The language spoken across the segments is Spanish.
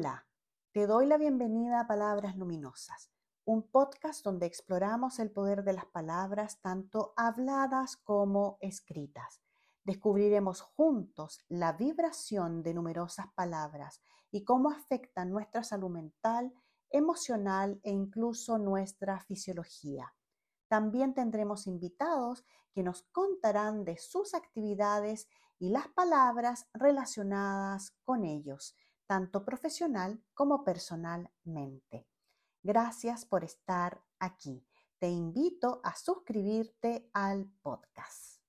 Hola, te doy la bienvenida a Palabras Luminosas, un podcast donde exploramos el poder de las palabras tanto habladas como escritas. Descubriremos juntos la vibración de numerosas palabras y cómo afectan nuestra salud mental, emocional e incluso nuestra fisiología. También tendremos invitados que nos contarán de sus actividades y las palabras relacionadas con ellos tanto profesional como personalmente. Gracias por estar aquí. Te invito a suscribirte al podcast.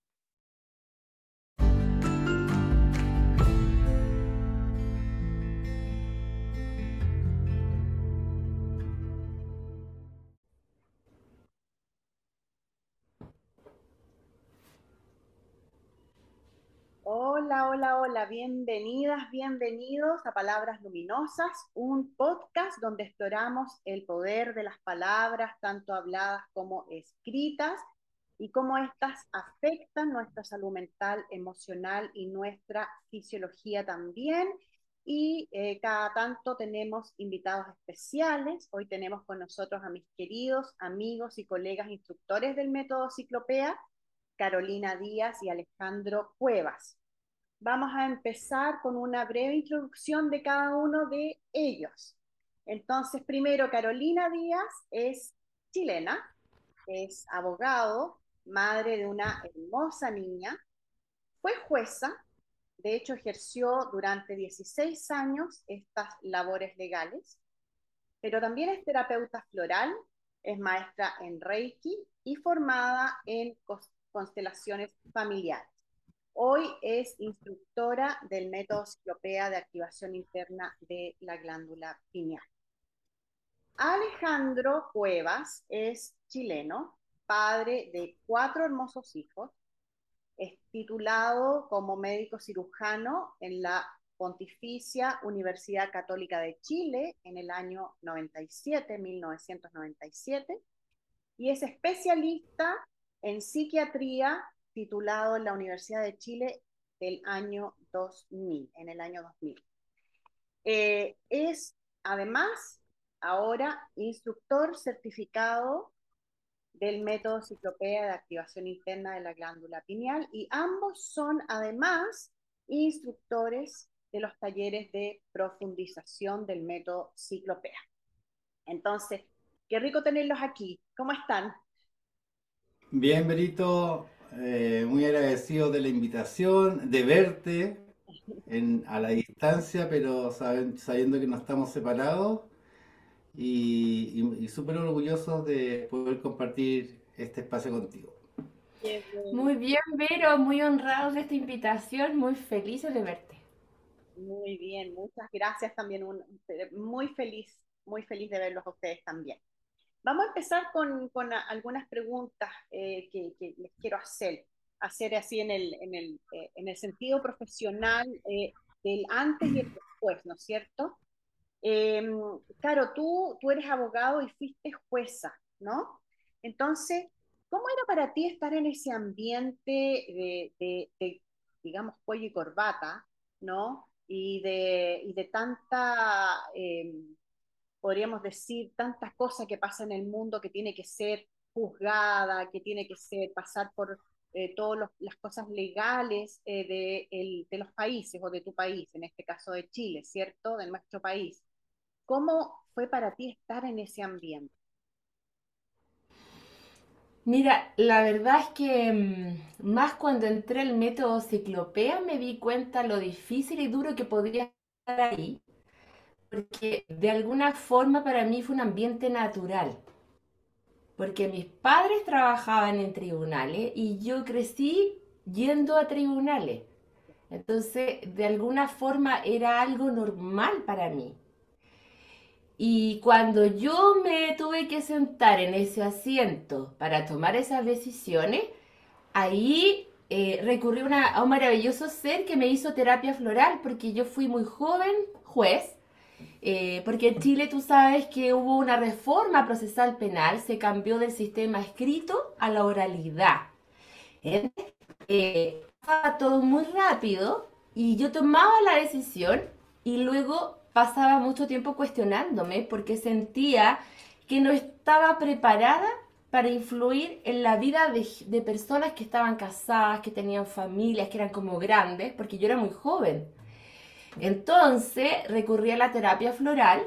Hola, hola, hola, bienvenidas, bienvenidos a Palabras Luminosas, un podcast donde exploramos el poder de las palabras, tanto habladas como escritas, y cómo éstas afectan nuestra salud mental, emocional y nuestra fisiología también. Y eh, cada tanto tenemos invitados especiales. Hoy tenemos con nosotros a mis queridos amigos y colegas instructores del método Ciclopea, Carolina Díaz y Alejandro Cuevas vamos a empezar con una breve introducción de cada uno de ellos. Entonces, primero, Carolina Díaz es chilena, es abogado, madre de una hermosa niña, fue jueza, de hecho ejerció durante 16 años estas labores legales, pero también es terapeuta floral, es maestra en Reiki y formada en constelaciones familiares. Hoy es instructora del método Ciclopea de activación interna de la glándula pineal. Alejandro Cuevas es chileno, padre de cuatro hermosos hijos, es titulado como médico cirujano en la Pontificia Universidad Católica de Chile en el año 97, 1997, y es especialista en psiquiatría titulado en la Universidad de Chile del año 2000, en el año 2000. Eh, es además ahora instructor certificado del método ciclopea de activación interna de la glándula pineal y ambos son además instructores de los talleres de profundización del método ciclopea. Entonces, qué rico tenerlos aquí. ¿Cómo están? Bien, Berito, eh, muy agradecido de la invitación, de verte a la distancia, pero sabiendo que no estamos separados y, súper orgullosos de poder compartir este espacio contigo. Muy bien, Vero, muy honrados de esta invitación, muy felices de verte. Muy bien, muchas gracias también, muy feliz, muy feliz de verlos a ustedes también. Vamos a empezar con, algunas preguntas eh, que, les quiero hacer, hacer así en el, eh, sentido profesional eh, del antes y el después, ¿no es cierto? Em, claro, tú, eres abogado y fuiste jueza, ¿no? Entonces, ¿cómo era para ti estar en ese ambiente de, digamos, cuello y corbata, ¿no? Y de, y de tanta em, podríamos decir, tantas cosas que pasan en el mundo que tiene que ser juzgada, que tiene que ser, pasar por eh, todas las cosas legales eh, de, de, los países o de tu país, en este caso de Chile, ¿cierto? De nuestro país. ¿Cómo fue para ti estar en ese ambiente? Mira, la verdad es que mm, más cuando entré al método ciclopea me di cuenta lo difícil y duro que podría estar ahí porque de alguna forma para mí fue un ambiente natural. Porque mis padres trabajaban en tribunales y yo crecí yendo a tribunales. Entonces, de alguna forma era algo normal para mí. Y cuando yo me tuve que sentar en ese asiento para tomar esas decisiones, ahí eh, a un maravilloso ser que me hizo terapia floral, porque yo fui muy joven juez eh, porque en Chile tú sabes que hubo una reforma procesal penal, se cambió del sistema escrito a la oralidad. Eh, todo muy rápido y yo tomaba la decisión y luego pasaba mucho tiempo cuestionándome porque sentía que no estaba preparada para influir en la vida de, de, personas que estaban casadas, que tenían familias, que eran como grandes, porque yo era muy joven. Entonces recurrí a la terapia floral,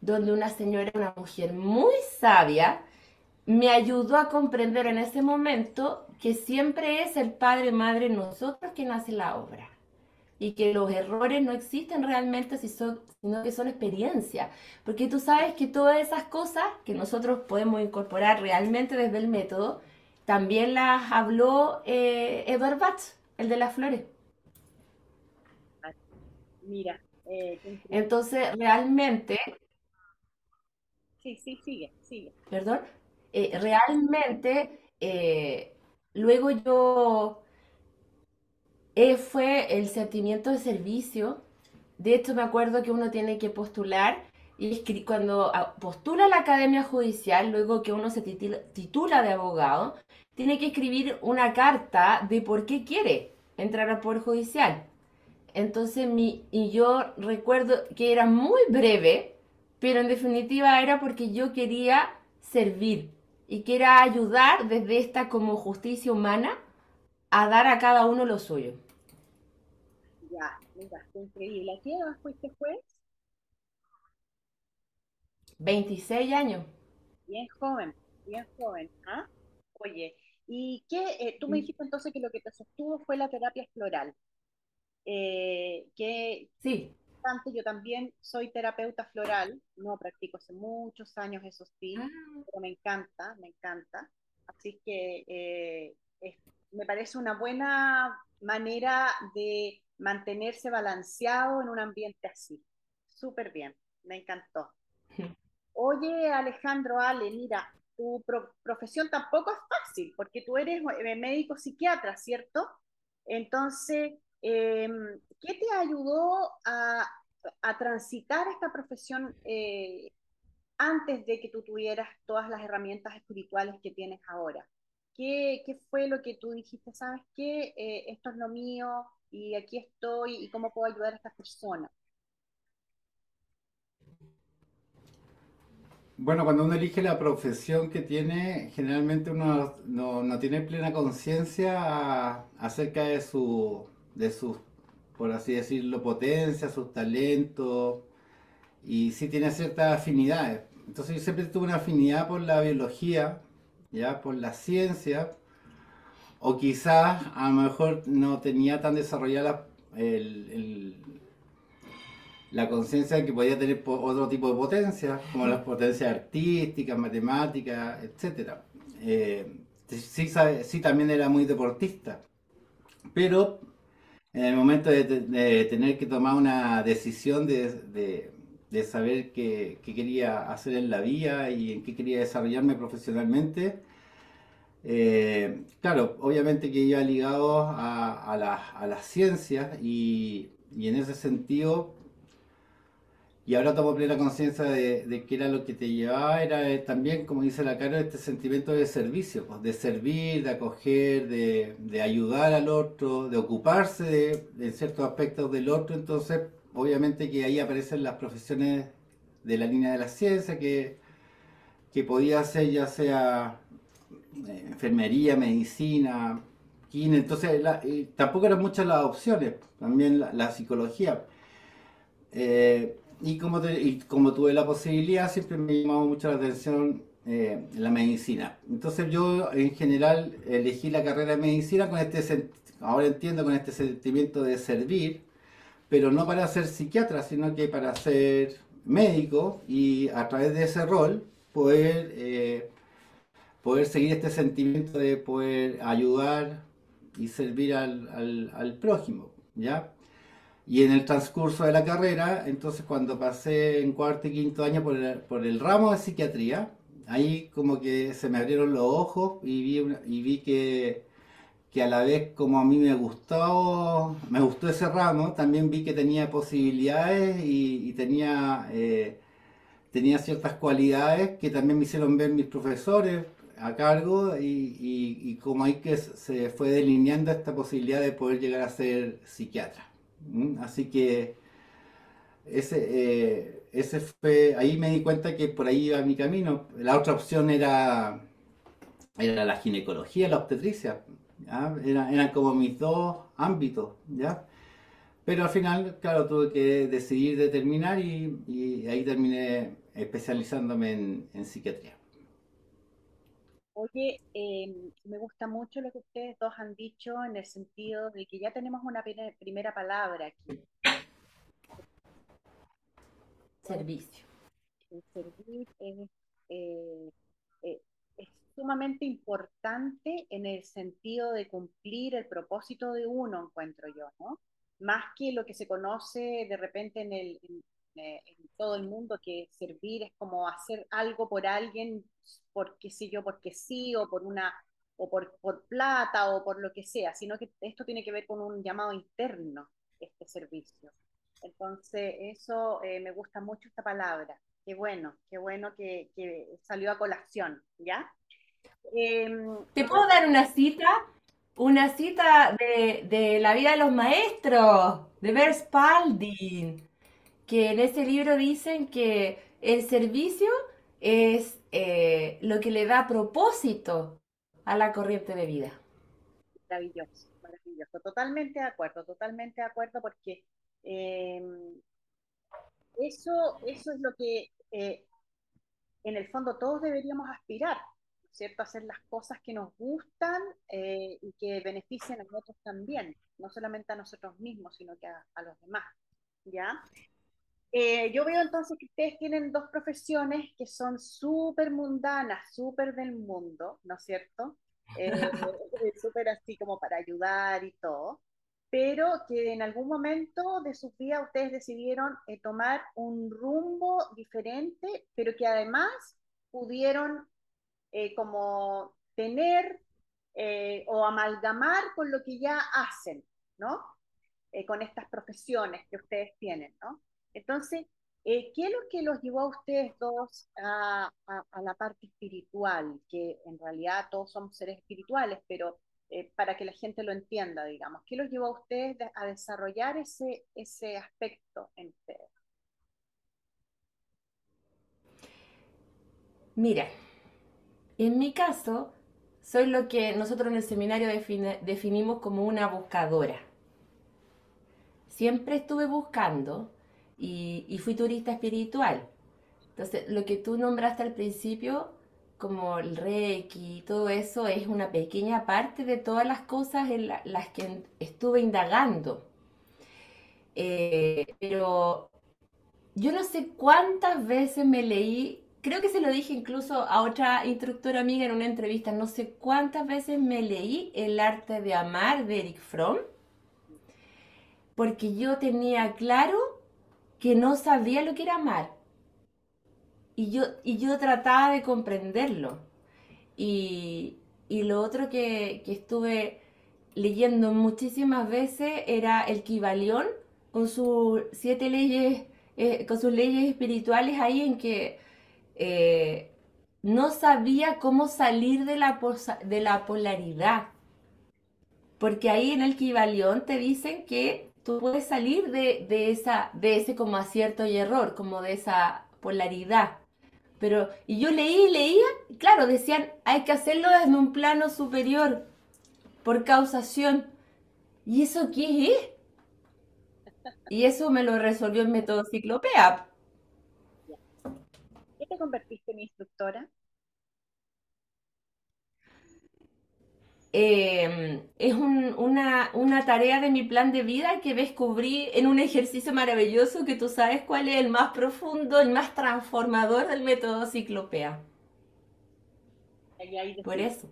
donde una señora, una mujer muy sabia, me ayudó a comprender en ese momento que siempre es el Padre Madre nosotros quien hace la obra y que los errores no existen realmente si son, sino que son experiencias. Porque tú sabes que todas esas cosas que nosotros podemos incorporar realmente desde el método, también las habló eh, Edward Bach, el de las flores. Mira. Eh, Entonces, realmente... Sí, sí, sigue, sigue. Perdón. Eh, realmente, eh, luego yo eh, fue el sentimiento de servicio. De hecho, me acuerdo que uno tiene que postular y cuando ah, postula a la Academia Judicial, luego que uno se titula de abogado, tiene que escribir una carta de por qué quiere entrar al Poder Judicial. Entonces, mi, y yo recuerdo que era muy breve, pero en definitiva era porque yo quería servir y quería ayudar desde esta como justicia humana a dar a cada uno lo suyo. Ya, mira, qué increíble. ¿A qué edad fuiste juez? 26 años. Bien joven, bien joven. ¿ah? Oye, ¿y qué? Eh, tú me mm. dijiste entonces que lo que te sostuvo fue la terapia floral. Eh, que sí. Yo también soy terapeuta floral, no practico hace muchos años, eso sí, ah. pero me encanta, me encanta. Así que eh, me parece una buena manera de mantenerse balanceado en un ambiente así. Súper bien, me encantó. Oye, Alejandro, Ale, mira, tu profesión tampoco es fácil, porque tú eres eh, médico psiquiatra, ¿cierto? Entonces, em, ¿qué te ayudó a, transitar esta profesión eh, antes de que tú tuvieras todas las herramientas espirituales que tienes ahora? ¿Qué, fue lo que tú dijiste? ¿Sabes qué? Eh, esto es lo mío, y aquí estoy y cómo puedo ayudar a estas personas. Bueno, cuando uno elige la profesión que tiene, generalmente uno no, tiene plena conciencia acerca de su, de sus, por así decirlo, potencia, sus talentos, y sí tiene ciertas afinidades. Entonces yo siempre tuve una afinidad por la biología, ya por la ciencia, o quizás a lo mejor no tenía tan desarrollada la conciencia de que podía tener otro tipo de potencias, como las potencias artísticas, matemáticas, etc. Eh, sí, también era muy deportista, pero en el momento de, tener que tomar una decisión de, saber qué, qué, quería hacer en la vida y en qué quería desarrollarme profesionalmente, eh, claro, obviamente que iba ligado a, a, las ciencias y, en ese sentido, y ahora tomo plena conciencia de, que era lo que te llevaba, era eh, también, como dice la cara, este sentimiento de servicio, pues, de servir, de acoger, de, ayudar al otro, de ocuparse de, ciertos aspectos del otro, entonces obviamente que ahí aparecen las profesiones de la línea de la ciencia, que, que podía ser ya sea eh, enfermería, medicina, quine, entonces tampoco eran muchas las opciones, también la, psicología. Eh, y, como como tuve la posibilidad, siempre me llamó mucho la atención eh, la medicina. Entonces yo en general elegí la carrera de medicina con este, ahora entiendo, con este sentimiento de servir, pero no para ser psiquiatra, sino que para ser médico y a través de ese rol poder poder seguir este sentimiento de poder ayudar y servir al, prójimo, ¿ya? Y en el transcurso de la carrera, entonces cuando pasé en cuarto y quinto año por el, por el ramo de psiquiatría, ahí como que se me abrieron los ojos y vi, y vi que, a la vez como a mí me gustó, me gustó ese ramo, también vi que tenía posibilidades y, tenía, eh, tenía ciertas cualidades que también me hicieron ver mis profesores, a cargo y, y, como hay que se fue delineando esta posibilidad de poder llegar a ser psiquiatra. Así que ese, eh, ese fue, ahí me di cuenta que por ahí iba mi camino. La otra opción era, era la ginecología, la obstetricia. Era- eran como mis dos ámbitos, ¿ya? Pero al final, claro, tuve que decidir determinar y, y ahí terminé especializándome en psiquiatría. Oye, eh, me gusta mucho lo que ustedes dos han dicho en el sentido de que ya tenemos una prim- primera palabra aquí. Servicio. El servir es, eh, eh, es sumamente importante en el sentido de cumplir el propósito de uno, encuentro yo, ¿no? Más que lo que se conoce de repente en el, en, eh, en todo el mundo, que servir es como hacer algo por alguien, por qué sé yo, porque sí, o por una, o por, por plata, o por lo que sea, sino que esto tiene que ver con un llamado interno, este servicio. Entonces, eso eh, me gusta mucho esta palabra. Qué bueno, qué bueno que, que salió a colación, ¿ya? Em, ¿Te puedo dar una cita? Una cita de, de la vida de los maestros, de Bert Spalding, que en ese libro dicen que el servicio es eh, lo que le da propósito a la corriente de vida. maravilloso, maravilloso. Totalmente de acuerdo, totalmente de acuerdo, porque em, eso, eso es lo que eh, en el fondo todos deberíamos aspirar, ¿no es ¿cierto? Hacer las cosas que nos gustan eh, y que beneficien a otros también, no solamente a nosotros mismos, sino que a, a los demás, ¿ya? Eh, yo veo entonces que ustedes tienen dos profesiones que son súper mundanas, súper del mundo, ¿no es cierto? Eh, súper así como para ayudar y todo, pero que en algún momento de sus vidas ustedes decidieron eh, tomar un rumbo diferente, pero que además pudieron eh, como tener o amalgamar con lo que ya hacen, ¿no? Con estas profesiones que ustedes tienen, ¿no? Entonces, eh, ¿qué es lo que los llevó a ustedes dos a, la parte espiritual? Que en realidad todos somos seres espirituales, pero eh, para que la gente lo entienda, digamos, ¿qué los llevó a ustedes de- a desarrollar ese, ese aspecto en ustedes? Mira, en mi caso, soy lo que nosotros en el seminario definimos como una buscadora. Siempre estuve buscando y, y fui turista espiritual. Entonces, lo que tú nombraste al principio, como el Reiki y todo eso, es una pequeña parte de todas las cosas en la- las que estuve indagando. Eh, pero yo no sé cuántas veces me leí, creo que se lo dije incluso a otra instructora amiga en una entrevista, no sé cuántas veces me leí El arte de amar de Eric Fromm, porque yo tenía claro que no sabía lo que era amar y yo, y yo trataba de comprenderlo. Y, y lo otro que, que estuve leyendo muchísimas veces era el Kybalión con sus siete leyes, eh, con sus leyes espirituales ahí en que eh, no sabía cómo salir de la, posa- de la polaridad. Porque ahí en el Kybalión te dicen que tú puedes salir de, de esa, de ese como acierto y error, como de esa polaridad. Pero, y yo leí y leía, y claro, decían, hay que hacerlo desde un plano superior, por causación. ¿Y eso qué es? Y eso me lo resolvió el método Ciclopea. ¿Qué te convertiste en instructora? Eh, es un- una, una tarea de mi plan de vida que descubrí en un ejercicio maravilloso que tú sabes cuál es el más profundo, el más transformador del método Ciclopea. Ahí, ahí Por eso.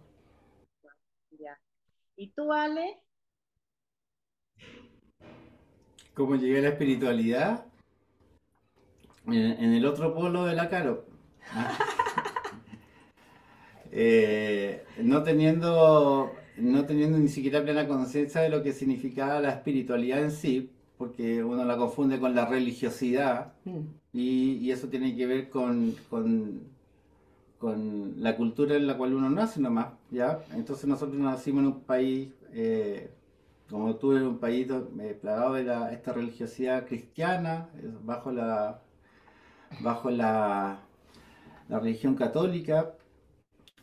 ya. ¿Y tú, Ale? ¿Cómo llegué a la espiritualidad? En, en el otro polo de la Caro. Ah. Eh, no teniendo, no teniendo ni siquiera plena conciencia de lo que significaba la espiritualidad en sí, porque uno la confunde con la religiosidad Mm. y, y eso tiene que ver con, con, con la cultura en la cual uno nace nomás, ¿ya? Entonces nosotros nacimos en un país eh, como estuve en un país plagado de esta religiosidad cristiana, bajo la, bajo la, la religión católica,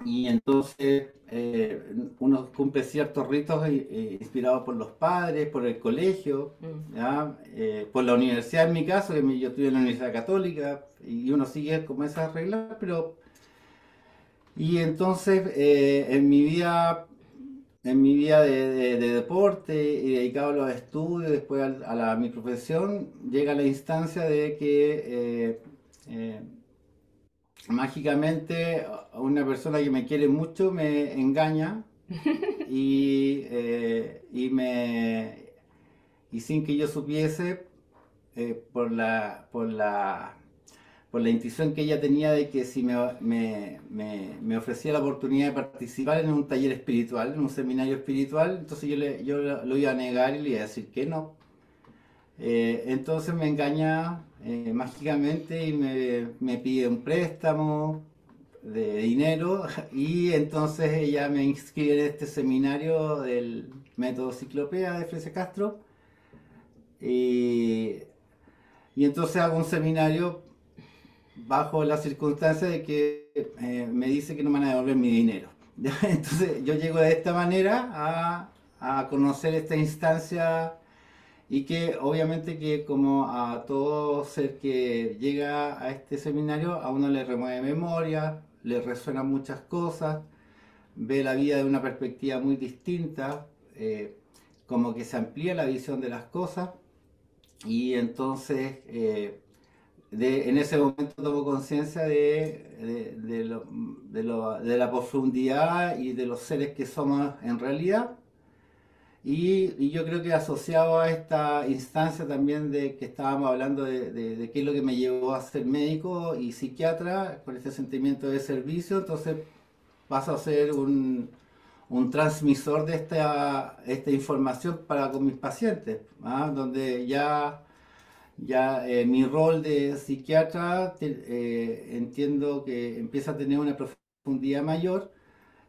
y entonces eh, uno cumple ciertos ritos eh, eh, inspirados por los padres, por el colegio, mm. por la universidad en mi caso, que yo estudié en la Universidad Católica, y uno sigue como esas reglas, pero... Y entonces en mi vida en mi vida de, deporte y dedicado a los estudios, después a, mi profesión, llega la instancia de que mágicamente una persona que me quiere mucho me engaña y, eh, y, me, y sin que yo supiese, eh, por, la, por, la, por la intuición que ella tenía de que si me, me, me, ofrecía la oportunidad de participar en un taller espiritual, en un seminario espiritual, entonces yo, le, yo lo iba a negar y le iba a decir que no. Eh, entonces me engaña eh, mágicamente y me, pide un préstamo de dinero y entonces ella me inscribe en este seminario del método ciclopea de Frese Castro y, entonces hago un seminario bajo la circunstancia de que eh, me dice que no me van a devolver mi dinero. Entonces yo llego de esta manera a, a conocer esta instancia y que obviamente que como a todo ser que llega a este seminario, a uno le remueve memoria, le resuenan muchas cosas, ve la vida de una perspectiva muy distinta, eh, como que se amplía la visión de las cosas y entonces eh, en ese momento tomo conciencia de, de la profundidad y de los seres que somos en realidad y, yo creo que asociado a esta instancia también de que estábamos hablando de, qué es lo que me llevó a ser médico y psiquiatra, con este sentimiento de servicio, entonces paso a ser un, transmisor de esta, esta información para con mis pacientes, ¿ah? donde ya, ya eh, mi rol de psiquiatra eh, entiendo que empieza a tener una profundidad mayor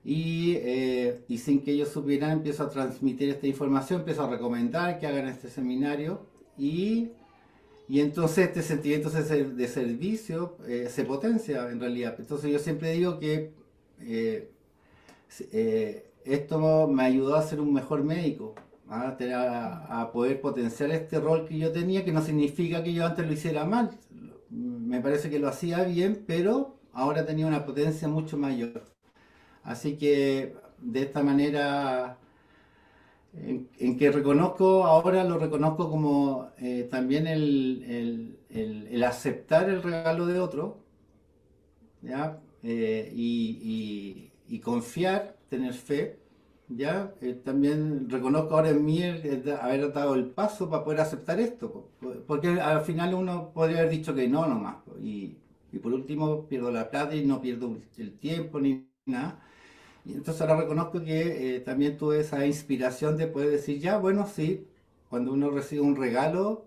eh, y, sin que ellos supieran empiezo a transmitir esta información, empiezo a recomendar que hagan este seminario y, y entonces este sentimiento de servicio eh, se potencia en realidad. Entonces yo siempre digo que eh, esto me ayudó a ser un mejor médico, ¿ah? a, a, poder potenciar este rol que yo tenía, que no significa que yo antes lo hiciera mal. Me parece que lo hacía bien, pero ahora tenía una potencia mucho mayor. Así que de esta manera, en, que reconozco, ahora lo reconozco como eh, también el, aceptar el regalo de otro, ¿ya? Eh, y, confiar, tener fe, ¿ya? Eh, también reconozco ahora en mí haber dado el paso para poder aceptar esto, porque al final uno podría haber dicho que no nomás, y, y por último pierdo la plata y no pierdo el tiempo ni nada. Y entonces ahora reconozco que eh, también tuve esa inspiración de poder decir, ya, bueno, sí, cuando uno recibe un regalo,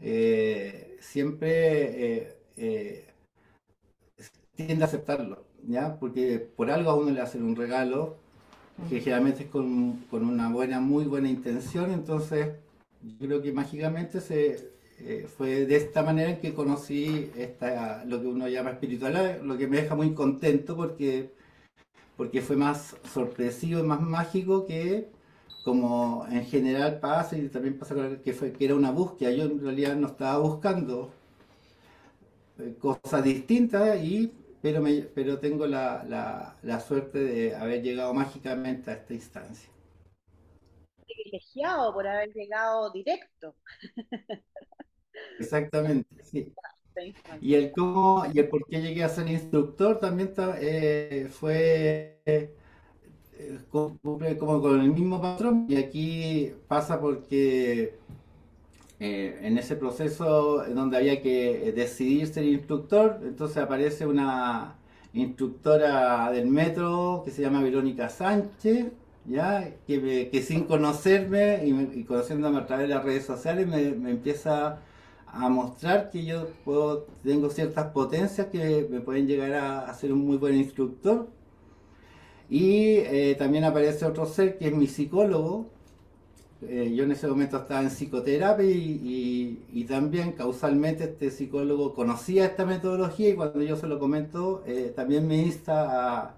eh, siempre eh, tiende a aceptarlo, ¿ya? Porque por algo a uno le hacen un regalo, que generalmente es con, una buena, muy buena intención, entonces yo creo que mágicamente se, fue de esta manera en que conocí esta, lo que uno llama espiritualidad, lo que me deja muy contento porque porque fue más sorpresivo y más mágico que como en general pasa y también pasa que, fue, que era una búsqueda. Yo en realidad no estaba buscando eh, cosas distintas, y, pero, me, pero tengo la, suerte de haber llegado mágicamente a esta instancia. Privilegiado por haber llegado directo. Exactamente, sí. Y el cómo y el por qué llegué a ser instructor también eh, fue eh, como, con el mismo patrón. Y aquí pasa porque eh, en ese proceso donde había que decidir ser instructor, entonces aparece una instructora del metro que se llama Verónica Sánchez, ¿ya? Que, sin conocerme y, conociéndome a través de las redes sociales me, me empieza a mostrar que yo puedo, tengo ciertas potencias que me pueden llegar a, ser un muy buen instructor. Y eh, también aparece otro ser que es mi psicólogo, eh, yo en ese momento estaba en psicoterapia y, también causalmente este psicólogo conocía esta metodología y cuando yo se lo comento eh, también me insta a,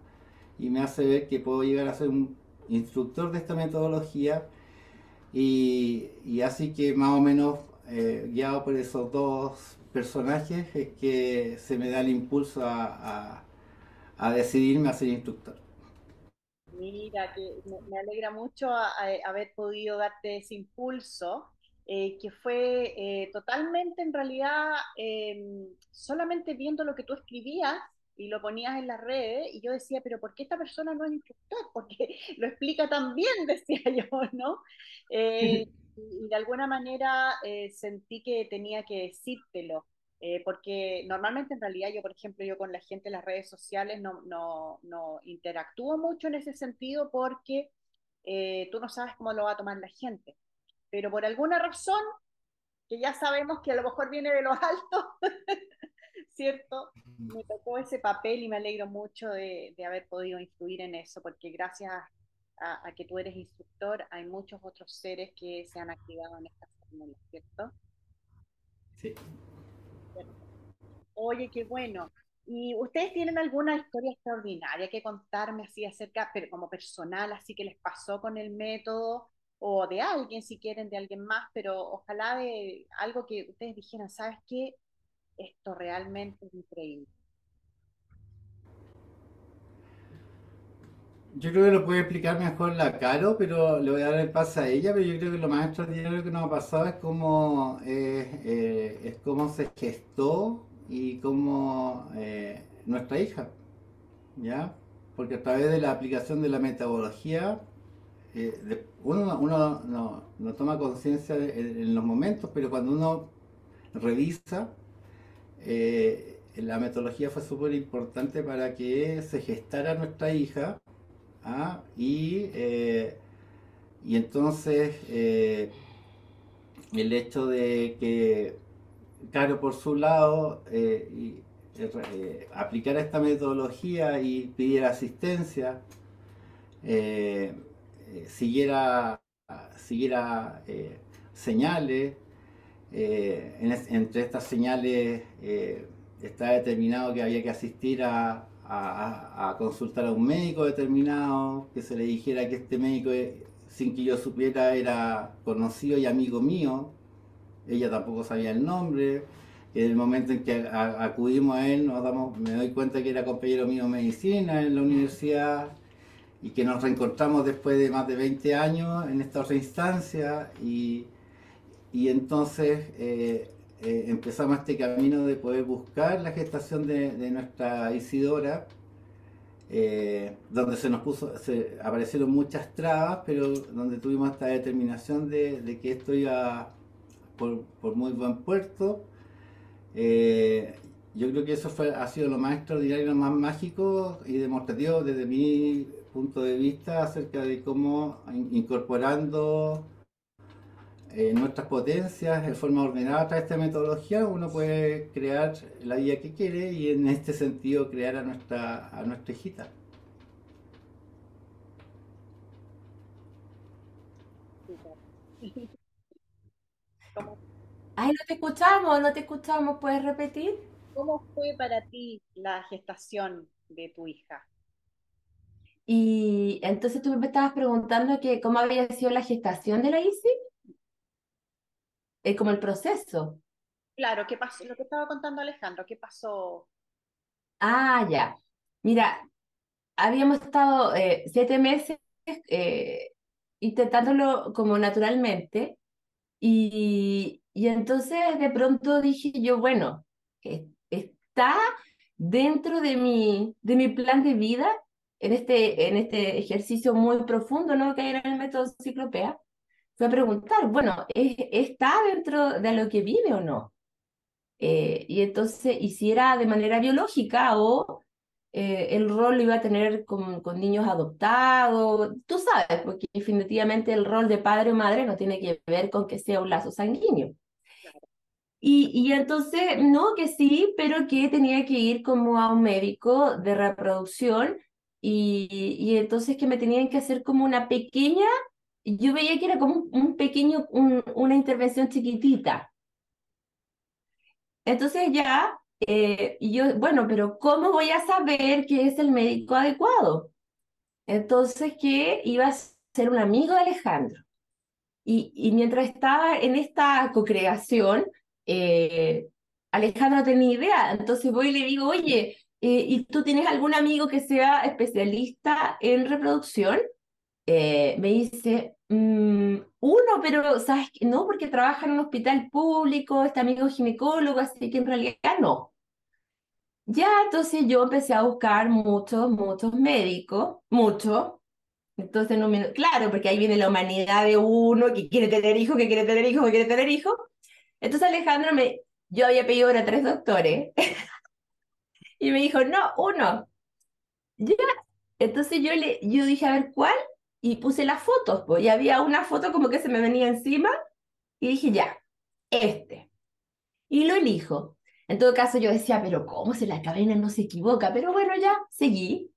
y me hace ver que puedo llegar a ser un instructor de esta metodología y así que más o menos eh, guiado por esos dos personajes es que se me da el impulso a, a, decidirme a ser instructor. Mira, que me alegra mucho haber podido darte ese impulso, eh, que fue eh, totalmente en realidad em, solamente viendo lo que tú escribías y lo ponías en las redes y yo decía, pero ¿por qué esta persona no es instructor? Porque lo explica tan bien, decía yo, ¿no? Eh, y de alguna manera sentí que tenía que decírtelo. Eh, porque normalmente en realidad yo, por ejemplo, yo con la gente en las redes sociales no, no, no interactúo mucho en ese sentido porque eh, tú no sabes cómo lo va a tomar la gente. Pero por alguna razón, que ya sabemos que a lo mejor viene de los altos, ¿cierto? Me tocó ese papel y me alegro mucho de, de haber podido influir en eso, porque gracias a, a, que tú eres instructor, hay muchos otros seres que se han activado en esta fórmula, ¿cierto? Sí. Oye, qué bueno. ¿Y ustedes tienen alguna historia extraordinaria que contarme así acerca, pero como personal, así que les pasó con el método o de alguien, si quieren, de alguien más, pero ojalá de algo que ustedes dijeran, ¿sabes qué? Esto realmente es increíble. Yo creo que lo puede explicar mejor la Caro, pero le voy a dar el paso a ella, pero yo creo que lo más extraordinario que nos ha pasado es cómo, eh, eh, es cómo se gestó y cómo eh, nuestra hija, ¿ya? Porque a través de la aplicación de la metodología, uno, uno no, no toma conciencia en los momentos, pero cuando uno revisa, la metodología fue súper importante para que se gestara nuestra hija ¿ah? y, eh, y entonces eh, el hecho de que, claro, por su lado, eh, aplicara esta metodología y pidiera asistencia, siguiera, siguiera señales, entre estas señales está determinado que había que asistir a, a, consultar a un médico determinado, que se le dijera que este médico, eh, sin que yo supiera, era conocido y amigo mío. Ella tampoco sabía el nombre. En el momento en que acudimos a él, nos damos, me doy cuenta que era compañero mío de medicina en la universidad y que nos reencontramos después de más de 20 años en esta otra instancia y, y entonces eh, eh, empezamos este camino de poder buscar la gestación de, nuestra Isidora, eh, donde se nos puso, se aparecieron muchas trabas, pero donde tuvimos esta determinación de, que esto iba por, muy buen puerto. Eh, yo creo que eso fue, ha sido lo más extraordinario, lo más mágico y demostrativo desde mi punto de vista acerca de cómo incorporando eh, nuestras potencias de forma ordenada a través de esta metodología, uno puede crear la vida que quiere y en este sentido crear a nuestra, a nuestra hijita. Ay, no te escuchamos, no te escuchamos, ¿puedes repetir? ¿Cómo fue para ti la gestación de tu hija? Y entonces tú me estabas preguntando que cómo había sido la gestación de la Isi es como el proceso. Claro, ¿qué pasó? Lo que estaba contando Alejandro, ¿qué pasó? Ah, ya. Mira, habíamos estado eh, siete meses eh, intentándolo como naturalmente y, y, entonces de pronto dije yo, bueno, está dentro de mi, de mi plan de vida en este, en este ejercicio muy profundo ¿no? que era el método ciclopea fue a preguntar, bueno, ¿está dentro de lo que vive o no? Eh, y entonces, y si era de manera biológica o eh, el rol lo iba a tener con, con, niños adoptados, tú sabes, porque definitivamente el rol de padre o madre no tiene que ver con que sea un lazo sanguíneo. Y, y entonces, no, que sí, pero que tenía que ir como a un médico de reproducción y, y entonces que me tenían que hacer como una pequeña yo veía que era como un, pequeño, una intervención chiquitita. Entonces ya, eh, yo, bueno, pero ¿cómo voy a saber que es el médico adecuado? Entonces que iba a ser un amigo de Alejandro. Y, y mientras estaba en esta cocreación, eh, Alejandro tenía idea. Entonces voy y le digo, oye, eh, ¿y tú tienes algún amigo que sea especialista en reproducción? Eh, me dice, mm, uno, pero ¿sabes qué? No, porque trabaja en un hospital público, este amigo ginecólogo, así que en realidad no. Ya, entonces yo empecé a buscar muchos, muchos médicos, muchos. Entonces, no claro, porque ahí viene la humanidad de uno que quiere tener hijos, que quiere tener hijos, que quiere tener hijos. Entonces Alejandro me, yo había pedido a tres doctores y me dijo, no, uno. Ya, entonces yo le, yo dije, a ver, ¿cuál? Y puse las fotos, pues, y había una foto como que se me venía encima y dije, ya, este. Y lo elijo. En todo caso yo decía, pero ¿cómo se la cadena no se equivoca? Pero bueno, ya, seguí.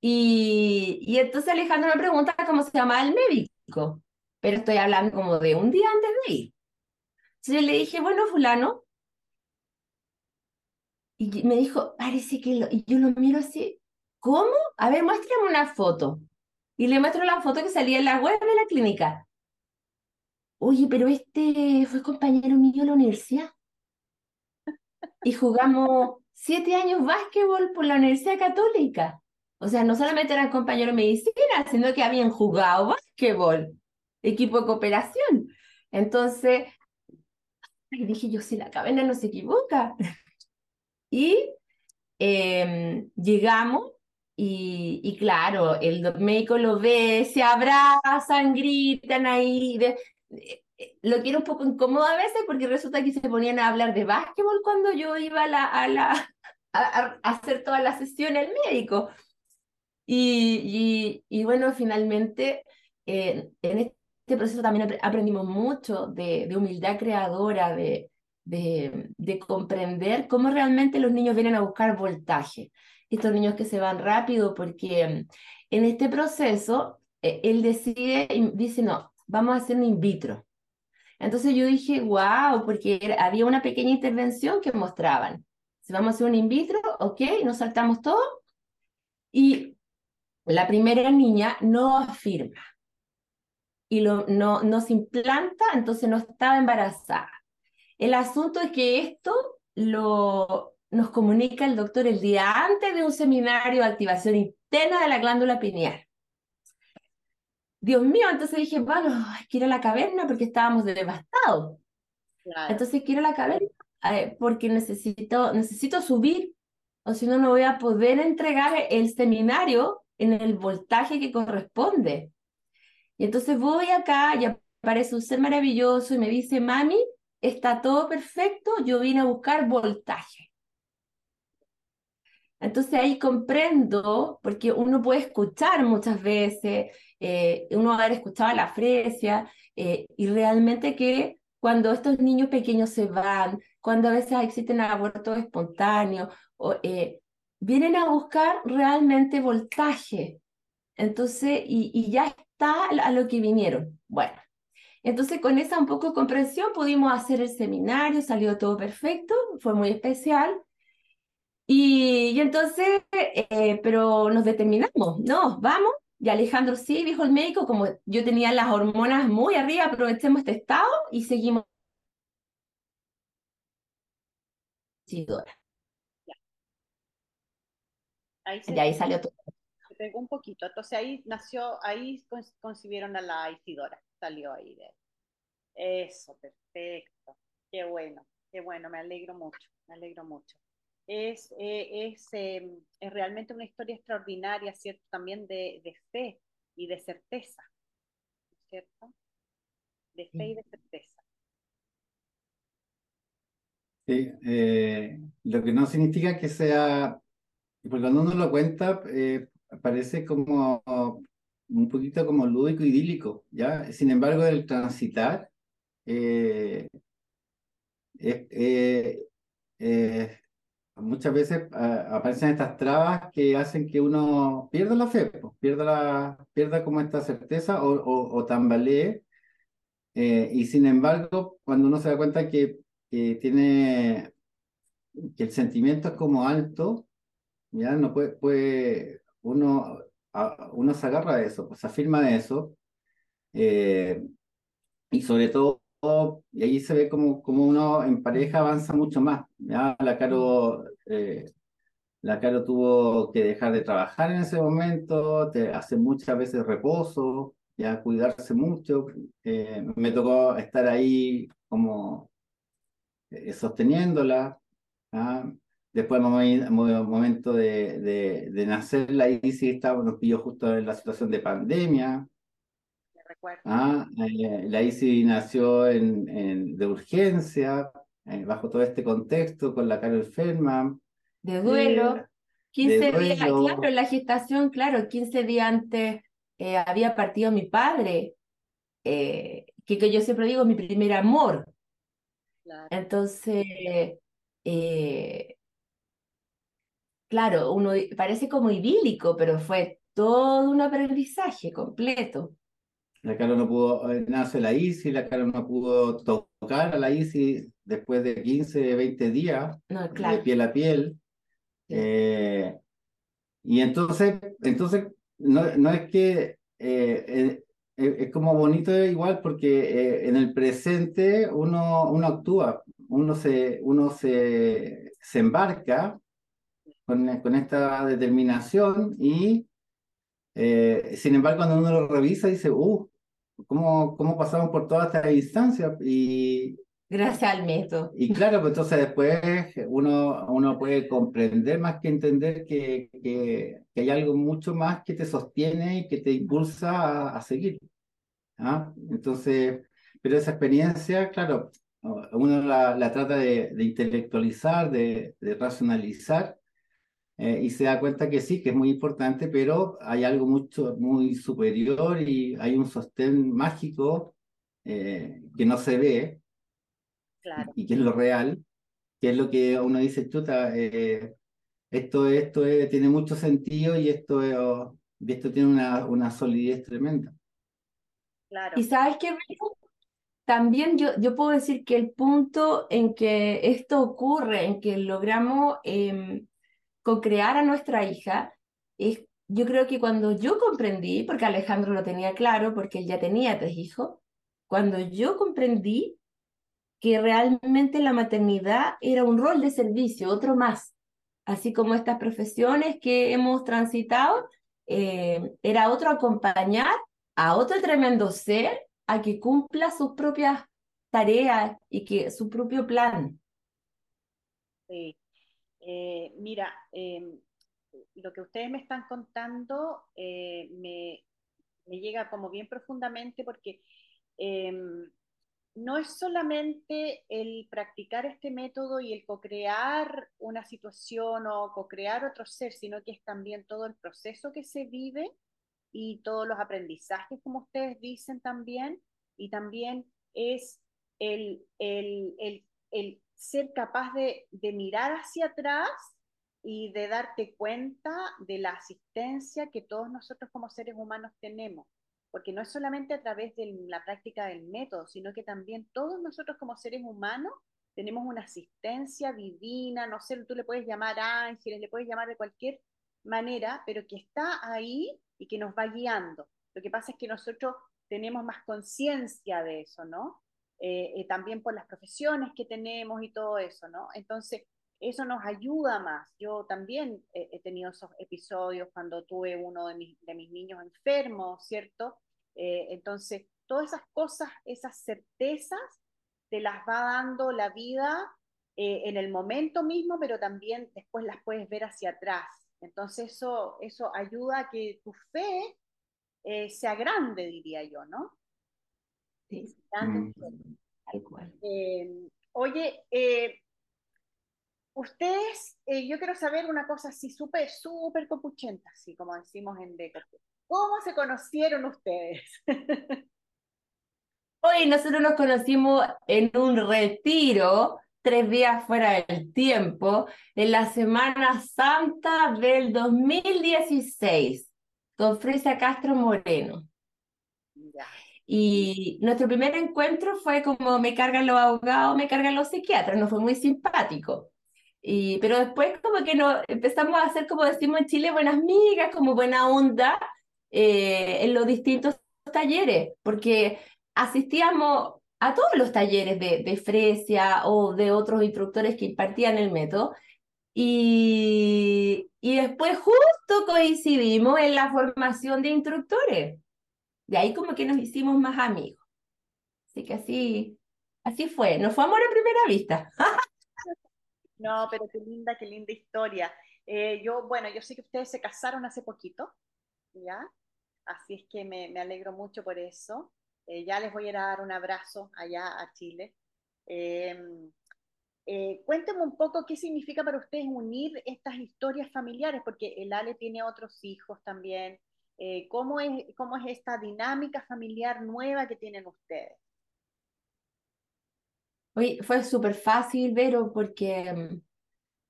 Y, y entonces Alejandro me pregunta cómo se llama el médico, pero estoy hablando como de un día antes de ir. Entonces le dije, bueno, fulano. Y me dijo, parece que lo... Y yo lo miro así, ¿cómo? A ver, muéstrame una foto. Y le muestro la foto que salía en la web de la clínica. Oye, pero este fue compañero mío en la universidad. Y jugamos siete años básquetbol por la Universidad Católica. O sea, no solamente eran compañeros de medicina, sino que habían jugado básquetbol, equipo de cooperación. Entonces, y dije yo, si la cadena no se equivoca. y em, llegamos y, y, claro, el médico lo ve, se abrazan, gritan ahí. De, eh, lo quiero un poco incómodo a veces porque resulta que se ponían a hablar de básquetbol cuando yo iba a, la, a, la, a, hacer toda la sesión el médico. Y, y, y bueno, finalmente eh, en este este proceso también aprendimos mucho de, humildad creadora, de, de, comprender cómo realmente los niños vienen a buscar voltaje. Estos niños que se van rápido porque mm, en este proceso eh, él decide dice, no, vamos a hacer un in vitro. Entonces yo dije, wow, porque había una pequeña intervención que mostraban. Si vamos a hacer un in vitro, ok, nos saltamos todo. Y la primera niña no afirma y lo, no, no se implanta, entonces no estaba embarazada. El asunto es que esto lo, nos comunica el doctor el día antes de un seminario de activación interna de la glándula pineal. Dios mío, entonces dije, bueno, hay que ir a la caverna porque estábamos devastados. Entonces quiero la caverna eh, porque necesito, necesito subir, o si no, no voy a poder entregar el seminario en el voltaje que corresponde. Y entonces voy acá y aparece un ser maravilloso y me dice, mami, está todo perfecto, yo vine a buscar voltaje. Entonces ahí comprendo, porque uno puede escuchar muchas veces, eh, uno haber escuchado la fresia, eh, y realmente que cuando estos niños pequeños se van, cuando a veces existen abortos espontáneos, o, eh, vienen a buscar realmente voltaje. Entonces, y, y ya a lo que vinieron. Bueno, entonces con esa un poco de comprensión pudimos hacer el seminario, salió todo perfecto, fue muy especial. Y, entonces, eh, pero nos determinamos, no, vamos. Y Alejandro sí, dijo el médico, como yo tenía las hormonas muy arriba, aprovechemos este estado y seguimos. Isidora. Ahí, y ahí salió todo pegó un poquito. Entonces ahí nació, ahí concibieron a la Isidora, salió ahí de Eso, perfecto. Qué bueno, qué bueno, me alegro mucho, me alegro mucho. Es, eh, es, em, es realmente una historia extraordinaria, ¿cierto? También de, de fe y de certeza, ¿cierto? De fe y de certeza. Sí, eh, lo que no significa que sea, porque cuando uno lo cuenta, eh, parece como un poquito como lúdico, idílico, ¿ya? Sin embargo, el transitar eh, eh, muchas veces aparecen estas trabas que hacen que uno pierda la fe, pues, pierda, la, pierda como esta certeza o, o, tambalee. Eh, y sin embargo, cuando uno se da cuenta que, que, tiene, que el sentimiento es como alto, ya no puede, puede uno, uno se agarra de eso, pues se afirma de eso. Eh, y sobre todo y ahí se ve como, como uno en pareja avanza mucho más. ¿ya? La Caro, eh, la Caro tuvo que dejar de trabajar en ese momento, te hace muchas veces reposo, ya cuidarse mucho. Eh, me tocó estar ahí como eh, sosteniéndola. Después, el momento de, de, de nacer, la ICI nos pilló justo en la situación de pandemia. Ah, eh, la ICI nació en, de urgencia, eh, bajo todo este contexto, con la cara enferma. De duelo. 15 eh, días, claro, la gestación, claro, 15 días antes había partido mi padre, que, que yo siempre digo, mi primer amor. Entonces, claro, uno parece como idílico, pero fue todo un aprendizaje completo. La Caro no pudo, eh, nace la ICI, la Caro no pudo tocar a la ICI después de 15, 20 días de piel a piel. Eh, y entonces, entonces no, no es que eh, es como bonito igual porque en el presente uno, uno actúa, uno se, uno se, se embarca con, con esta determinación y sin embargo cuando uno lo revisa dice, uh, cómo, cómo pasamos por todas estas instancias y... Gracias al método. Y claro, pues entonces después uno, uno puede comprender más que entender que, que, hay algo mucho más que te sostiene y que te impulsa a, seguir. ¿ah? Entonces, pero esa experiencia, claro, uno la, la trata de, de intelectualizar, de, de racionalizar, eh, y se da cuenta que sí, que es muy importante, pero hay algo mucho, muy superior y hay un sostén mágico eh, que no se ve y que es lo real, que es lo que uno dice, chuta, eh, esto, esto tiene mucho sentido y esto, y esto tiene una, una solidez tremenda. Claro. Y sabes qué, también yo, yo puedo decir que el punto en que esto ocurre, en que logramos em, con crear a nuestra hija, es, yo creo que cuando yo comprendí, porque Alejandro lo tenía claro, porque él ya tenía tres hijos, cuando yo comprendí que realmente la maternidad era un rol de servicio, otro más, así como estas profesiones que hemos transitado, eh, era otro acompañar a otro tremendo ser a que cumpla sus propias tareas y que su propio plan. Sí, eh, mira, em, lo que ustedes me están contando eh, me, llega como bien profundamente porque em, no es solamente el practicar este método y el co-crear una situación o co-crear otro ser, sino que es también todo el proceso que se vive y todos los aprendizajes, como ustedes dicen también, y también es el, el, el, el ser capaz de, mirar hacia atrás y de darte cuenta de la asistencia que todos nosotros como seres humanos tenemos. Porque no es solamente a través de la práctica del método, sino que también todos nosotros como seres humanos tenemos una asistencia divina, no sé, tú le puedes llamar ángeles, le puedes llamar de cualquier manera, pero que está ahí y que nos va guiando. Lo que pasa es que nosotros tenemos más conciencia de eso, ¿no? Eh, eh, también por las profesiones que tenemos y todo eso, ¿no? Entonces, eso nos ayuda más. Yo también he tenido esos episodios cuando tuve uno de mis, de mis niños enfermos, ¿cierto? Eh, entonces, todas esas cosas, esas certezas, te las va dando la vida en el momento mismo, pero también después las puedes ver hacia atrás. Entonces, eso, eso ayuda a que tu fe sea grande, diría yo, ¿no? Mm. Eh, oye, eh, ustedes, eh, yo quiero saber una cosa así súper, súper copuchenta, así como decimos en Deco. ¿Cómo se conocieron ustedes? Hoy nosotros nos conocimos en un retiro tres días fuera del tiempo, en la Semana Santa del 2016, con Frisia Castro Moreno. Y nuestro primer encuentro fue como me cargan los abogados, me cargan los psiquiatras, no fue muy simpático. Y, pero después como que nos empezamos a hacer, como decimos en Chile, buenas migas, como buena onda eh, en los distintos talleres, porque asistíamos a todos los talleres de, de Fresia o de otros instructores que impartían el método. Y, y después justo coincidimos en la formación de instructores. De ahí como que nos hicimos más amigos. Así que así, así fue. Nos fue amor a primera vista. no, pero qué linda, qué linda historia. Eh, yo, bueno, yo sé que ustedes se casaron hace poquito, ¿ya? Así es que me, me alegro mucho por eso. Eh, ya les voy a, dar un abrazo allá a Chile. Em, eh, un poco qué significa para ustedes unir estas historias familiares, porque el Ale tiene otros hijos también. Eh, ¿cómo, es, ¿Cómo es esta dinámica familiar nueva que tienen ustedes? Oye, fue súper fácil, Vero, porque,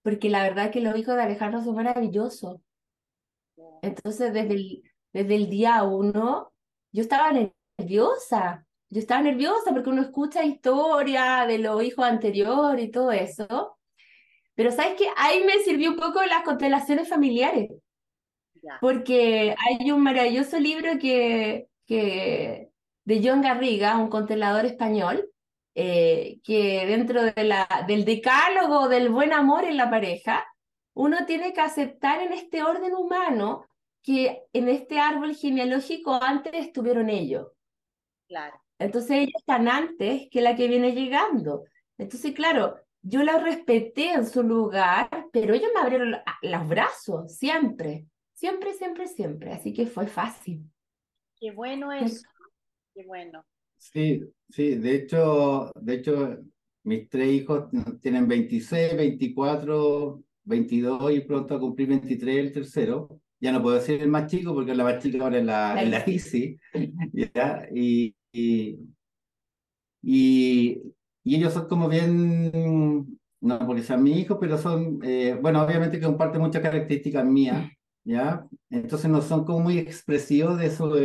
porque la verdad que los hijos de Alejandro son maravillosos. Entonces, desde el, desde el día uno, yo estaba nerviosa. Yo estaba nerviosa porque uno escucha historia de los hijos anteriores y todo eso. Pero sabes que ahí me sirvió un poco las constelaciones familiares. Porque hay un maravilloso libro que, que, de John Garriga, un constelador español, eh, que dentro de la, del decálogo del buen amor en la pareja, uno tiene que aceptar en este orden humano que en este árbol genealógico antes estuvieron ellos. Entonces ellos están antes que la que viene llegando. Entonces, claro, yo la respeté en su lugar, pero ellos me abrieron los brazos, siempre, siempre, siempre, siempre. Así que fue fácil. Qué bueno eso, qué bueno. Sí, sí, de hecho, de hecho, mis tres hijos tienen 26, 24, 22 y pronto a cumplir 23 el tercero. Ya no puedo decir el más chico porque la más chica ahora es la, la ICI. ¿ya? Y, y, y, ellos son como bien, no porque sean mi hijo, pero son, eh, bueno, obviamente que comparten muchas características mías, ¿ya? Entonces no son como muy expresivos de sus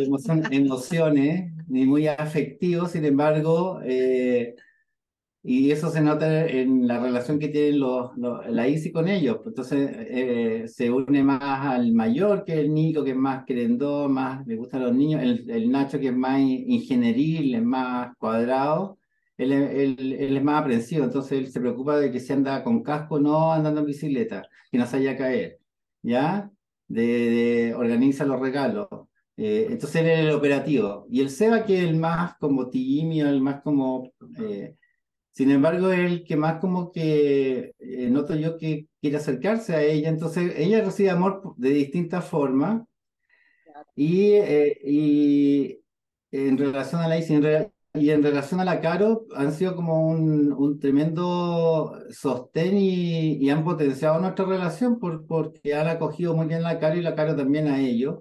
emociones, ni muy afectivos, sin embargo, eh, y eso se nota en la relación que tienen los, la ICI con ellos. Entonces eh, se une más al mayor que el Nico, que es más querendón, más le gustan los niños. El, Nacho, que es más ingenieril, es más cuadrado. Él, él, es más aprensivo, entonces él se preocupa de que se anda con casco, no andando en bicicleta, que no se haya a caer. ¿Ya? De, organiza los regalos. Eh, entonces él es el operativo. Y el Seba, que es el más como tímido, el más como. Eh, sin embargo, el que más como que eh, noto yo que quiere acercarse a ella, entonces ella recibe amor de distintas formas y, eh, y en relación a la y en relación a la Caro han sido como un, un tremendo sostén y, han potenciado nuestra relación por, porque han acogido muy bien la Caro y la Caro también a ellos.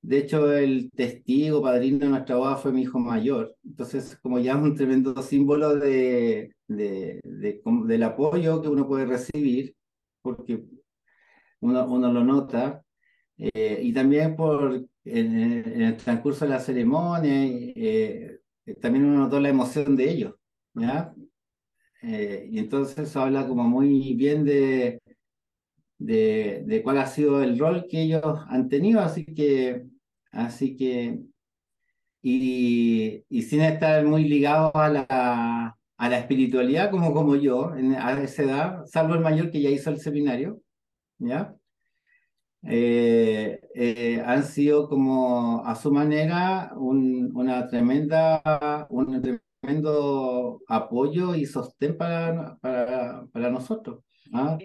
De hecho, el testigo, padrino de nuestra boda fue mi hijo mayor. Entonces, como ya es un tremendo símbolo de, de, del apoyo que uno puede recibir, porque uno, uno lo nota, eh, y también por en, el transcurso de la ceremonia, eh, también uno notó la emoción de ellos, ¿ya? Eh, y entonces eso habla como muy bien de, de, de, cuál ha sido el rol que ellos han tenido, así que, así que, y, y sin estar muy ligados a la, a la espiritualidad como, como yo, en, a esa edad, salvo el mayor que ya hizo el seminario, ¿ya? Eh, eh, han sido como a su manera un, una tremenda, un tremendo apoyo y sostén para, para, para nosotros. ¿ah?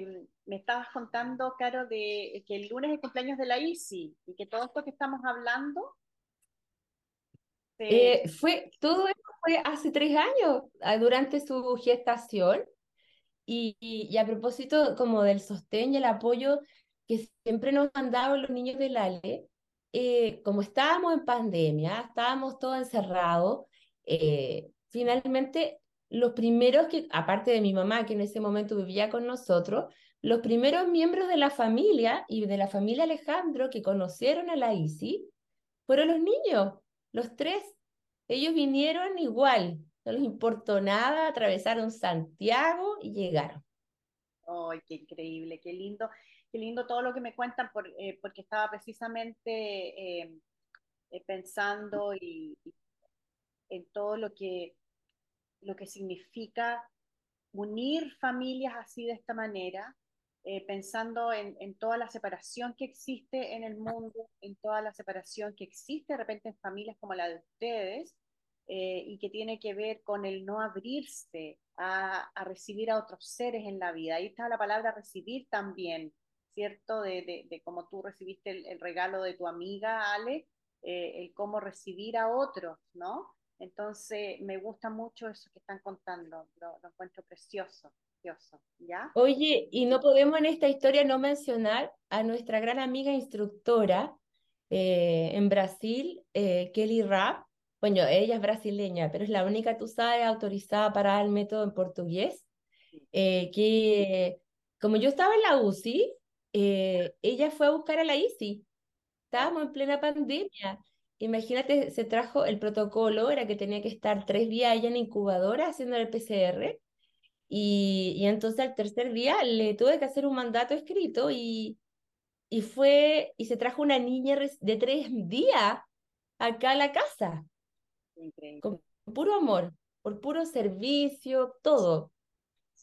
me estabas contando, Caro, de que el lunes es el cumpleaños de la ICI y que todo esto que estamos hablando. Eh, fue, todo esto fue hace tres años, ah, durante su gestación. Y, y, a propósito como del sostén y el apoyo siempre nos han dado los niños del ALE, eh, como estábamos en pandemia, estábamos todos encerrados, eh, finalmente los primeros que, aparte de mi mamá, que en ese momento vivía con nosotros, los primeros miembros de la familia y de la familia Alejandro que conocieron a la fueron los niños, los tres. Ellos vinieron igual, no les importó nada, atravesaron Santiago y llegaron. ¡Ay, qué increíble, qué lindo! Qué lindo todo lo que me cuentan, por, eh, porque estaba precisamente eh, eh, pensando y, y, en todo lo que, lo que significa unir familias así de esta manera, eh, pensando en, en, toda la separación que existe en el mundo, en toda la separación que existe de repente en familias como la de ustedes, eh, y que tiene que ver con el no abrirse a, a, recibir a otros seres en la vida. Ahí está la palabra recibir también, ¿cierto? De, de, de cómo tú recibiste el, el, regalo de tu amiga Ale, eh, el cómo recibir a otros, ¿no? Entonces, me gusta mucho eso que están contando, lo, lo encuentro precioso, precioso, ¿ya? Oye, y no podemos en esta historia no mencionar a nuestra gran amiga instructora eh, en Brasil, eh, Kelly Rapp. Bueno, ella es brasileña, pero es la única, tú sabes, autorizada para el método en portugués. Eh, que como yo estaba en la UCI, eh, ella fue a buscar a la ICI. Estábamos en plena pandemia Imagínate, se trajo el protocolo, era que tenía que estar tres días allá en incubadora haciendo el PCR, y, y entonces al tercer día le tuve que hacer un mandato escrito y, y fue, y se trajo una niña de tres días acá a la casa. Increíble. Con puro amor, por puro servicio, todo.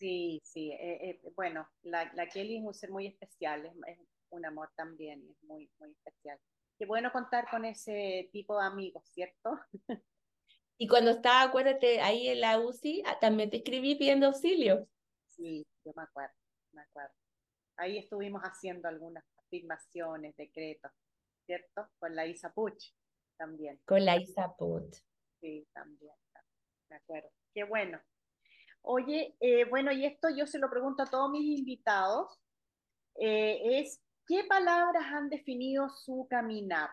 Sí, sí, eh, eh, bueno, la, la, Kelly es un ser muy especial, es, es un amor también, es muy, muy especial qué bueno contar con ese tipo de amigos, ¿cierto? Y cuando estaba, acuérdate, ahí en la UCI, ah, también te escribí pidiendo auxilio. Sí, yo me acuerdo, me acuerdo. Ahí estuvimos haciendo algunas afirmaciones, decretos, ¿cierto? Con la Isa Puch también. Con la Isa Puch. Sí, también, me acuerdo. Qué bueno. Oye, eh, bueno, y esto yo se lo pregunto a todos mis invitados, eh, es ¿qué palabras han definido su caminar?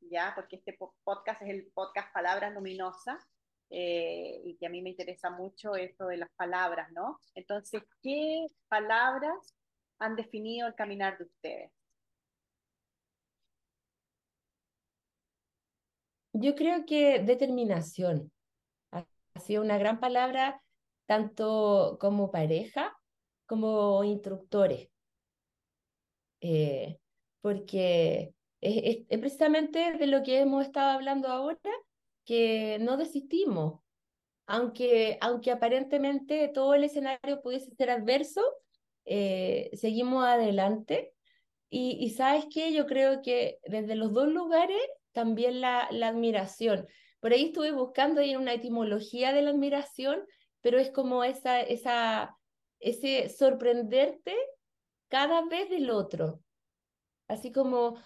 ¿Ya? Porque este podcast es el podcast Palabras Luminosas eh, y que a mí me interesa mucho esto de las palabras, ¿no? Entonces, ¿qué palabras han definido el caminar de ustedes? Yo creo que determinación ha sido una gran palabra tanto como pareja como instructores eh, porque es, precisamente de lo que hemos estado hablando ahora, que no desistimos, aunque, aunque aparentemente todo el escenario pudiese ser adverso, eh, seguimos adelante. Y, y sabes qué, yo creo que desde los dos lugares también la, la admiración. Por ahí estuve buscando ahí una etimología de la admiración, pero es como esa, esa, ese sorprenderte cada vez del otro. Así como,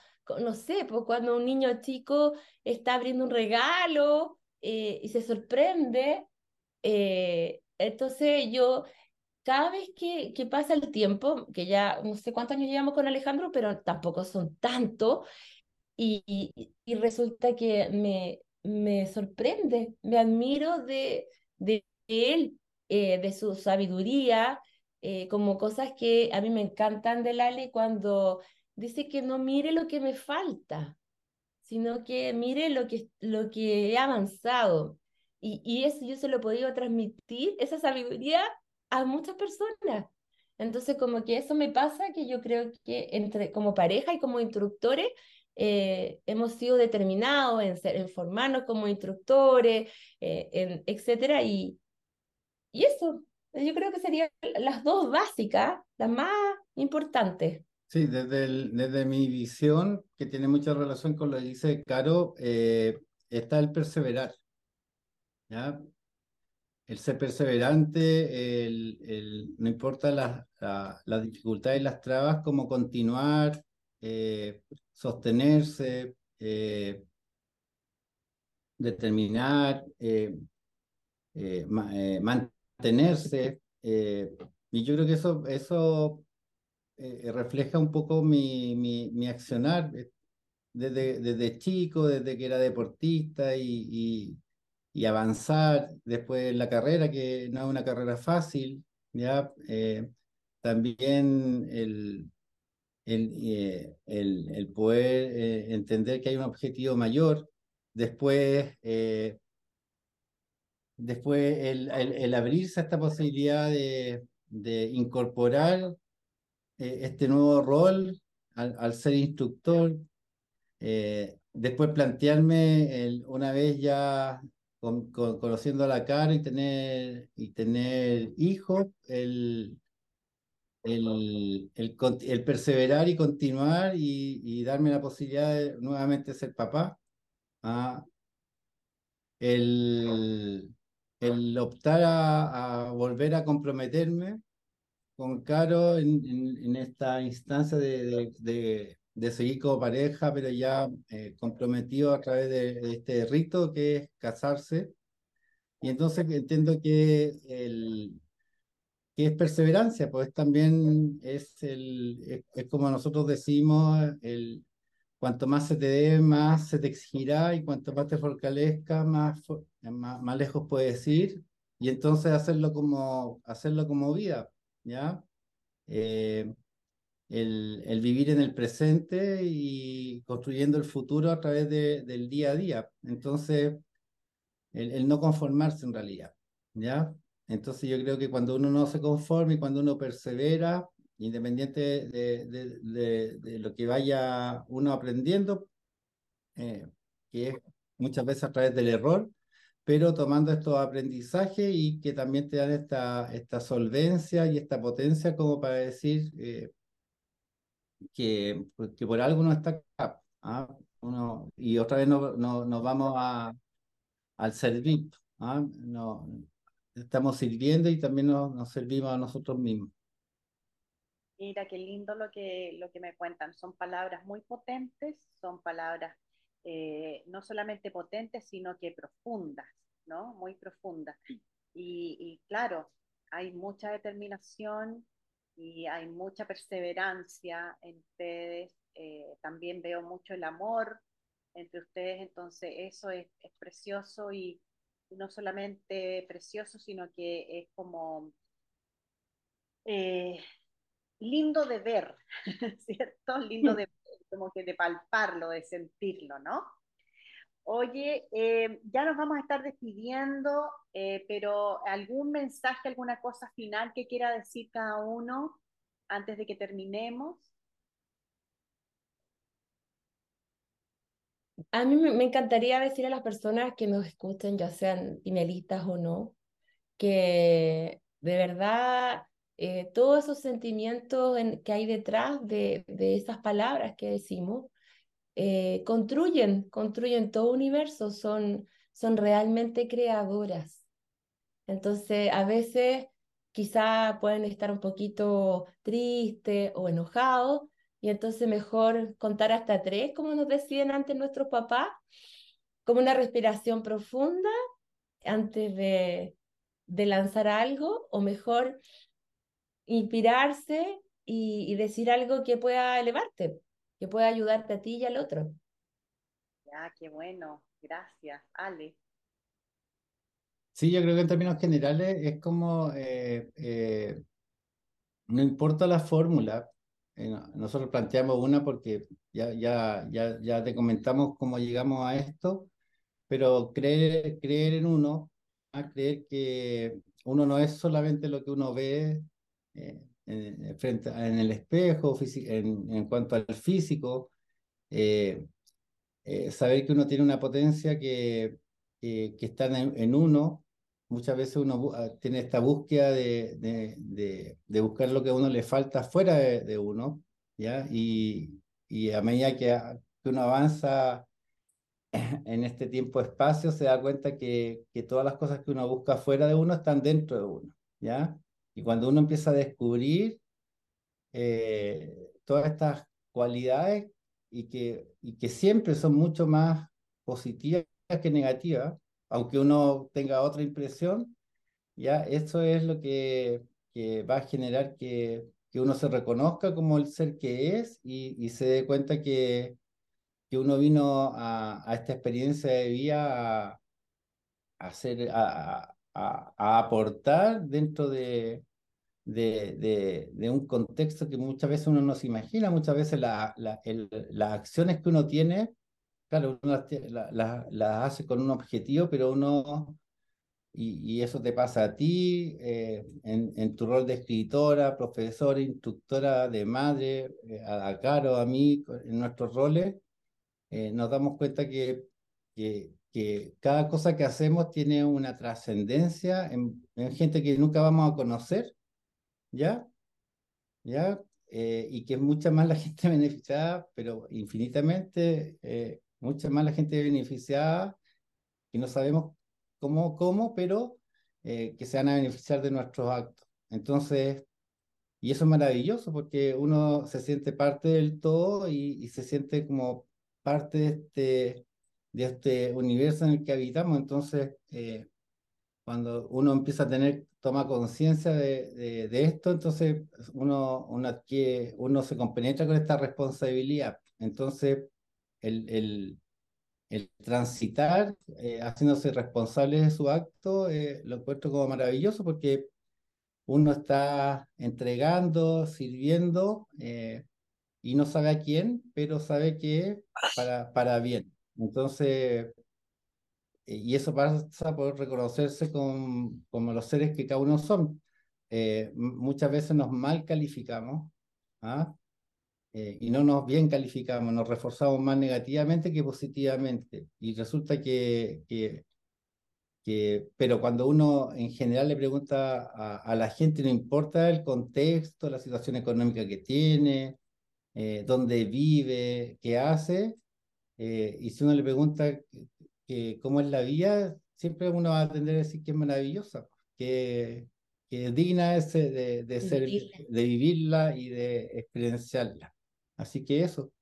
no sé, pues cuando un niño chico está abriendo un regalo eh, y se sorprende, eh, entonces yo, cada vez que, que, pasa el tiempo, que ya no sé cuántos años llevamos con Alejandro, pero tampoco son tanto, y, y, resulta que me, me sorprende, me admiro de él, eh, de su sabiduría, eh, como cosas que a mí me encantan de Lali cuando dice que no mire lo que me falta, sino que mire lo que, lo que he avanzado. Y, y eso yo se lo he podido transmitir, esa sabiduría, a muchas personas. Entonces, como que eso me pasa, que yo creo que entre, como pareja y como instructores, eh, hemos sido determinados en, ser, en formarnos como instructores, eh, en, etcétera, y, y eso, yo creo que serían las dos básicas, las más importantes. Sí, desde, desde mi visión, que tiene mucha relación con lo que dice Caro, eh, está el perseverar. ¿ya? El ser perseverante, el, el, no importa las la, la dificultades y las trabas, como continuar, eh, sostenerse, eh, determinar, mantener tenerse. Eh, y yo creo que eso, eso eh, refleja un poco mi, mi, mi accionar desde, desde chico, desde que era deportista y, y, avanzar después en la carrera, que no es una carrera fácil, ¿ya? Eh, también el, el, eh, el, el poder eh, entender que hay un objetivo mayor, después, después el, el, abrirse a esta posibilidad de, de incorporar este nuevo rol al, al ser instructor, después plantearme el, una vez ya conociendo la cara y tener, y tener hijos, el, el, el, perseverar y continuar y, darme la posibilidad de nuevamente ser papá. ¿ah? El, el optar a, volver a comprometerme con Caro en, en, esta instancia de, de, de, seguir como pareja, pero ya eh, comprometido a través de, este rito que es casarse. Y entonces entiendo que el, que es perseverancia, pues también es, el, es, como nosotros decimos, el, cuanto más se te dé, más se te exigirá y cuanto más te fortalezca, más, más, más, lejos puedes ir y entonces hacerlo como, hacerlo como vida, ¿ya? Eh, el, el, vivir en el presente y construyendo el futuro a través de, del día a día. Entonces, el, el no conformarse en realidad, ¿ya? Entonces yo creo que cuando uno no se conforma y cuando uno persevera, independiente de, lo que vaya uno aprendiendo, eh, que es muchas veces a través del error, pero tomando estos aprendizajes y que también te dan esta, solvencia y esta potencia como para decir eh, que, que, por algo uno está acá. ¿ah? Y otra vez nos no, nos vamos al servir. ¿ah? No, estamos sirviendo y también nos, servimos a nosotros mismos. Mira, qué lindo lo que, lo que me cuentan. Son palabras muy potentes, son palabras eh, no solamente potentes, sino que profundas, ¿no? Muy profundas. Y, y claro, hay mucha determinación y hay mucha perseverancia en ustedes. Eh, también veo mucho el amor entre ustedes, entonces eso es, es precioso y, no solamente precioso, sino que es como eh, lindo de ver, ¿cierto? Lindo de como que de palparlo, de sentirlo, ¿no? Oye, eh, ya nos vamos a estar despidiendo, eh, pero algún mensaje, alguna cosa final que quiera decir cada uno antes de que terminemos. A mí me encantaría decir a las personas que nos escuchen, ya sean finalistas o no, que de verdad eh, todos esos sentimientos que hay detrás de, esas palabras que decimos eh, construyen, construyen todo universo, son, son realmente creadoras. Entonces, a veces quizá pueden estar un poquito tristes o enojados, y entonces mejor contar hasta tres, como nos decían antes nuestros papás, como una respiración profunda antes de lanzar algo, o mejor inspirarse y, y, decir algo que pueda elevarte, que pueda ayudarte a ti y al otro. Ya, qué bueno. Gracias, Ale. Sí, yo creo que en términos generales es como, eh, eh, no importa la fórmula, eh, nosotros planteamos una porque ya, ya, ya, ya te comentamos cómo llegamos a esto, pero creer, creer en uno, a creer que uno no es solamente lo que uno ve en, frente, en el espejo, en, en cuanto al físico, eh, saber que uno tiene una potencia que, que, está en, uno muchas veces uno ah, tiene esta búsqueda de, de, de, buscar lo que a uno le falta fuera de, uno, ¿ya? Y, y a medida que, que, uno avanza en este tiempo-espacio, se da cuenta que, que todas las cosas que uno busca fuera de uno están dentro de uno, ¿ya? Y cuando uno empieza a descubrir eh, todas estas cualidades y que, y que siempre son mucho más positivas que negativas, aunque uno tenga otra impresión, ya eso es lo que, que va a generar que, que, uno se reconozca como el ser que es y, se dé cuenta que, que uno vino a, a, esta experiencia de vida a, a, aportar dentro de, de, de, un contexto que muchas veces uno no se imagina, muchas veces la, las acciones que uno tiene, claro, uno las, hace con un objetivo, pero uno, y, eso te pasa a ti, eh, en, tu rol de escritora, profesora, instructora, de madre, eh, a, Caro, a mí, en nuestros roles, eh, nos damos cuenta que, que, que, cada cosa que hacemos tiene una trascendencia en, en gente que nunca vamos a conocer ¿ya? ¿Ya? Eh, y que es mucha más la gente beneficiada, pero infinitamente eh, mucha más la gente beneficiada, que no sabemos cómo, cómo pero eh, que se van a beneficiar de nuestros actos. Entonces, y eso es maravilloso porque uno se siente parte del todo y, se siente como parte de este, de este universo en el que habitamos. Entonces, cuando uno empieza a tener, toma conciencia de, de, esto, entonces uno, uno, uno se compenetra con esta responsabilidad. Entonces, el, el, el transitar, eh, haciéndose responsable de su acto, eh, lo encuentro como maravilloso porque uno está entregando, sirviendo, eh, y no sabe a quién, pero sabe que para, para bien. Entonces, eh, y eso pasa por reconocerse con, como los seres que cada uno son. Eh, muchas veces nos mal calificamos ¿ah? eh, y no nos bien calificamos, nos reforzamos más negativamente que positivamente. Y resulta que, que, que pero cuando uno en general le pregunta a, a, la gente, no importa el contexto, la situación económica que tiene, dónde vive, qué hace, y si uno le pregunta que como es la vida, siempre uno va a tender a decir que es maravillosa, que, que es digna de, de, ser, de vivirla y de experienciarla. Así que eso.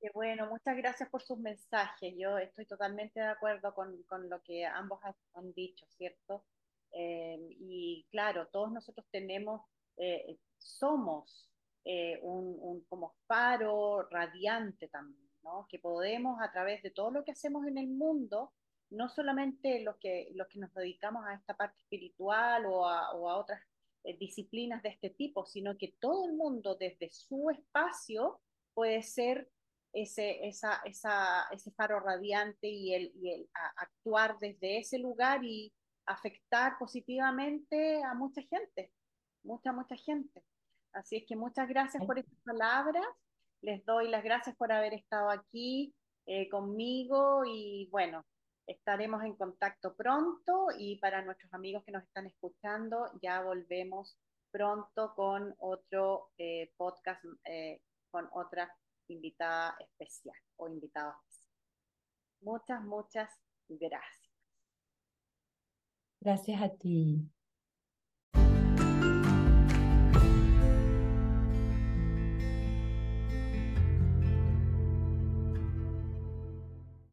Qué bueno, muchas gracias por sus mensajes. Yo estoy totalmente de acuerdo con, con lo que ambos han dicho, ¿cierto? Eh, y claro, todos nosotros tenemos, eh, somos eh, un, un, como faro radiante también que podemos a través de todo lo que hacemos en el mundo, no solamente los que, los que nos dedicamos a esta parte espiritual o a, o a otras eh, disciplinas de este tipo, sino que todo el mundo desde su espacio puede ser ese, esa, esa, ese faro radiante y el, y el actuar desde ese lugar y afectar positivamente a mucha gente, mucha, mucha gente. Así es que muchas gracias por estas palabras les doy las gracias por haber estado aquí eh, conmigo y bueno, estaremos en contacto pronto y para nuestros amigos que nos están escuchando, ya volvemos pronto con otro eh, podcast, eh, con otra invitada especial o invitado especial. Muchas, muchas gracias. Gracias a ti.